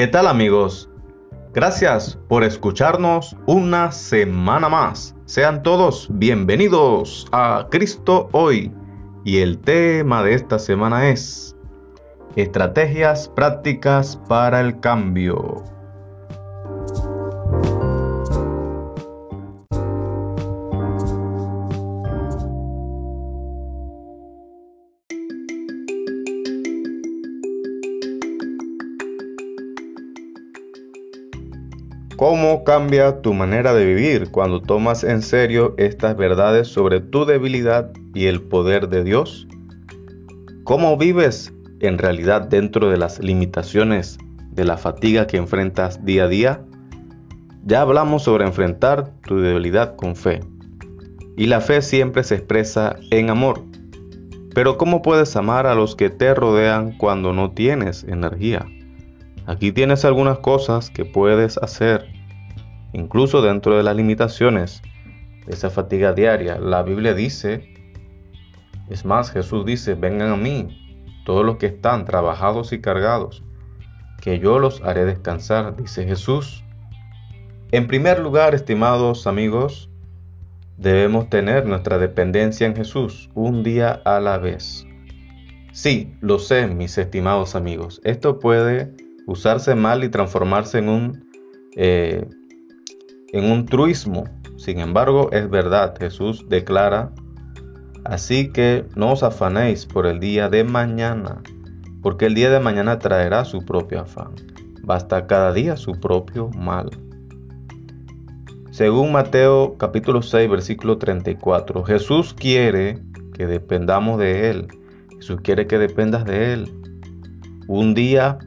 ¿Qué tal amigos? Gracias por escucharnos una semana más. Sean todos bienvenidos a Cristo hoy. Y el tema de esta semana es Estrategias prácticas para el cambio. ¿Cómo cambia tu manera de vivir cuando tomas en serio estas verdades sobre tu debilidad y el poder de Dios? ¿Cómo vives en realidad dentro de las limitaciones de la fatiga que enfrentas día a día? Ya hablamos sobre enfrentar tu debilidad con fe. Y la fe siempre se expresa en amor. Pero ¿cómo puedes amar a los que te rodean cuando no tienes energía? Aquí tienes algunas cosas que puedes hacer, incluso dentro de las limitaciones de esa fatiga diaria. La Biblia dice, es más, Jesús dice, vengan a mí, todos los que están trabajados y cargados, que yo los haré descansar, dice Jesús. En primer lugar, estimados amigos, debemos tener nuestra dependencia en Jesús un día a la vez. Sí, lo sé, mis estimados amigos, esto puede usarse mal y transformarse en un, eh, en un truismo. Sin embargo, es verdad, Jesús declara, así que no os afanéis por el día de mañana, porque el día de mañana traerá su propio afán. Basta cada día su propio mal. Según Mateo capítulo 6 versículo 34, Jesús quiere que dependamos de Él. Jesús quiere que dependas de Él. Un día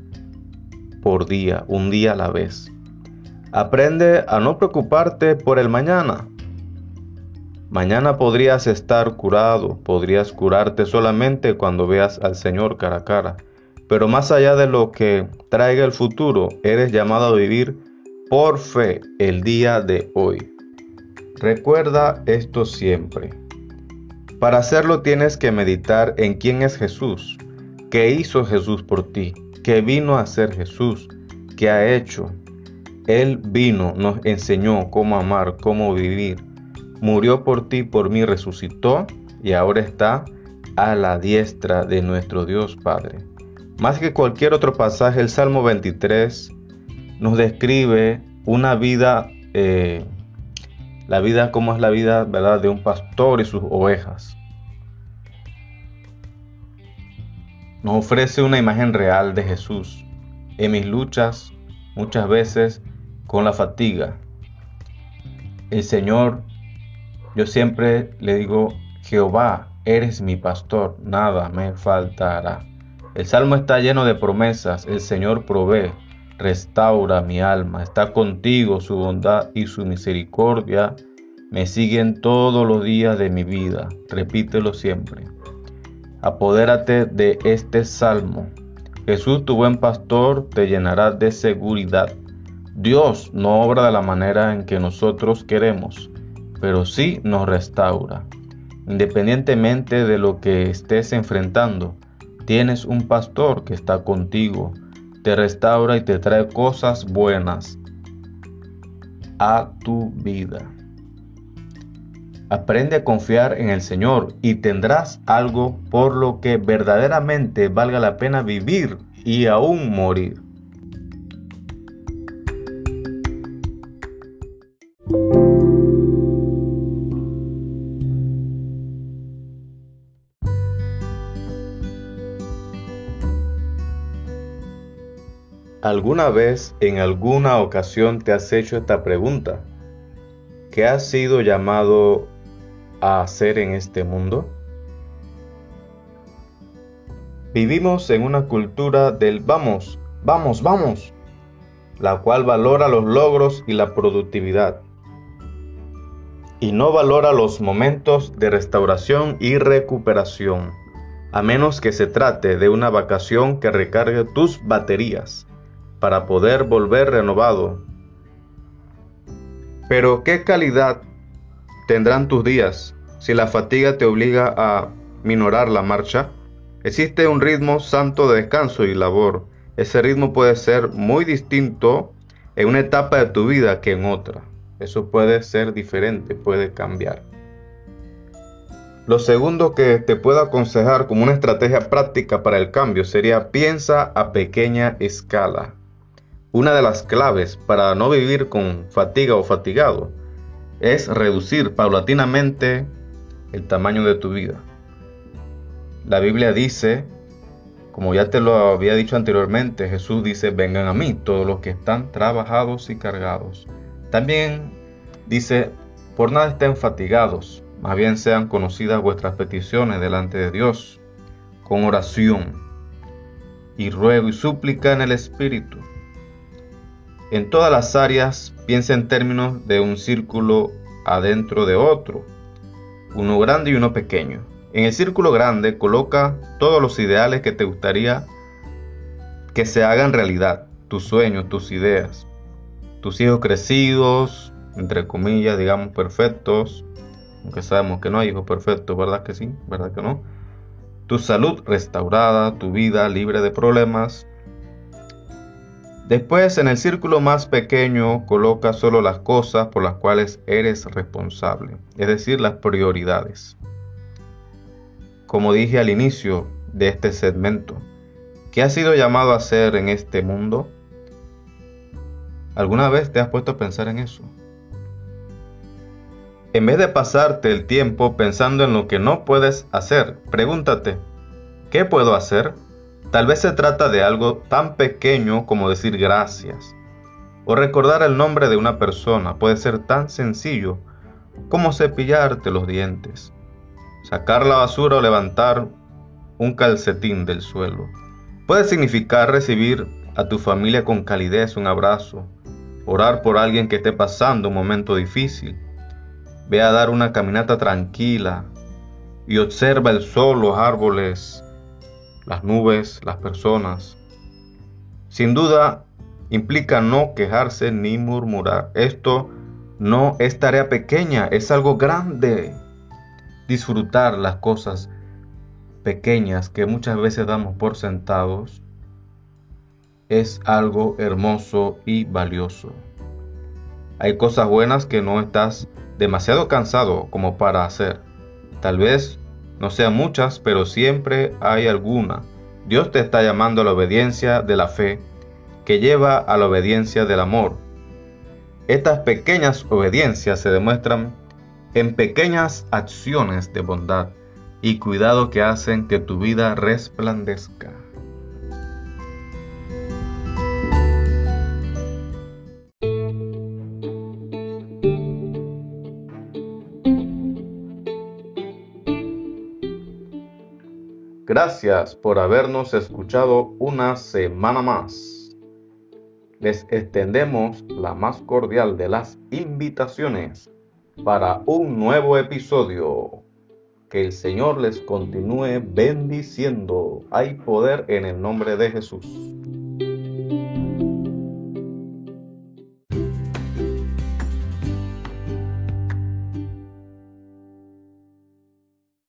por día, un día a la vez. Aprende a no preocuparte por el mañana. Mañana podrías estar curado, podrías curarte solamente cuando veas al Señor cara a cara. Pero más allá de lo que traiga el futuro, eres llamado a vivir por fe el día de hoy. Recuerda esto siempre. Para hacerlo tienes que meditar en quién es Jesús, qué hizo Jesús por ti, que vino a ser Jesús, que ha hecho. Él vino, nos enseñó cómo amar, cómo vivir. Murió por ti, por mí, resucitó y ahora está a la diestra de nuestro Dios Padre. Más que cualquier otro pasaje, el Salmo 23 nos describe una vida, eh, la vida como es la vida, ¿verdad?, de un pastor y sus ovejas. nos ofrece una imagen real de Jesús. En mis luchas, muchas veces con la fatiga, el Señor, yo siempre le digo, Jehová, eres mi pastor, nada me faltará. El salmo está lleno de promesas, el Señor provee, restaura mi alma, está contigo, su bondad y su misericordia me siguen todos los días de mi vida, repítelo siempre. Apodérate de este salmo. Jesús, tu buen pastor, te llenará de seguridad. Dios no obra de la manera en que nosotros queremos, pero sí nos restaura. Independientemente de lo que estés enfrentando, tienes un pastor que está contigo, te restaura y te trae cosas buenas a tu vida. Aprende a confiar en el Señor y tendrás algo por lo que verdaderamente valga la pena vivir y aún morir. ¿Alguna vez, en alguna ocasión, te has hecho esta pregunta? ¿Qué has sido llamado a hacer en este mundo? Vivimos en una cultura del vamos, vamos, vamos, la cual valora los logros y la productividad y no valora los momentos de restauración y recuperación, a menos que se trate de una vacación que recargue tus baterías para poder volver renovado. Pero ¿qué calidad tendrán tus días si la fatiga te obliga a minorar la marcha? Existe un ritmo santo de descanso y labor ese ritmo puede ser muy distinto en una etapa de tu vida que en otra. Eso puede ser diferente, puede cambiar. Lo segundo que te puedo aconsejar como una estrategia práctica para el cambio sería piensa a pequeña escala. Una de las claves para no vivir con fatiga o fatigado es reducir paulatinamente el tamaño de tu vida. La Biblia dice como ya te lo había dicho anteriormente, Jesús dice, vengan a mí todos los que están trabajados y cargados. También dice, por nada estén fatigados, más bien sean conocidas vuestras peticiones delante de Dios, con oración y ruego y súplica en el Espíritu. En todas las áreas piensa en términos de un círculo adentro de otro, uno grande y uno pequeño. En el círculo grande coloca todos los ideales que te gustaría que se hagan realidad, tus sueños, tus ideas, tus hijos crecidos, entre comillas, digamos, perfectos, aunque sabemos que no hay hijos perfectos, ¿verdad que sí? ¿Verdad que no? Tu salud restaurada, tu vida libre de problemas. Después, en el círculo más pequeño, coloca solo las cosas por las cuales eres responsable, es decir, las prioridades. Como dije al inicio de este segmento, ¿qué has sido llamado a hacer en este mundo? ¿Alguna vez te has puesto a pensar en eso? En vez de pasarte el tiempo pensando en lo que no puedes hacer, pregúntate, ¿qué puedo hacer? Tal vez se trata de algo tan pequeño como decir gracias. O recordar el nombre de una persona puede ser tan sencillo como cepillarte los dientes sacar la basura o levantar un calcetín del suelo. Puede significar recibir a tu familia con calidez un abrazo, orar por alguien que esté pasando un momento difícil. Ve a dar una caminata tranquila y observa el sol, los árboles, las nubes, las personas. Sin duda, implica no quejarse ni murmurar. Esto no es tarea pequeña, es algo grande disfrutar las cosas pequeñas que muchas veces damos por sentados es algo hermoso y valioso. Hay cosas buenas que no estás demasiado cansado como para hacer. Tal vez no sean muchas, pero siempre hay alguna. Dios te está llamando a la obediencia de la fe que lleva a la obediencia del amor. Estas pequeñas obediencias se demuestran en pequeñas acciones de bondad y cuidado que hacen que tu vida resplandezca. Gracias por habernos escuchado una semana más. Les extendemos la más cordial de las invitaciones para un nuevo episodio. Que el Señor les continúe bendiciendo. Hay poder en el nombre de Jesús.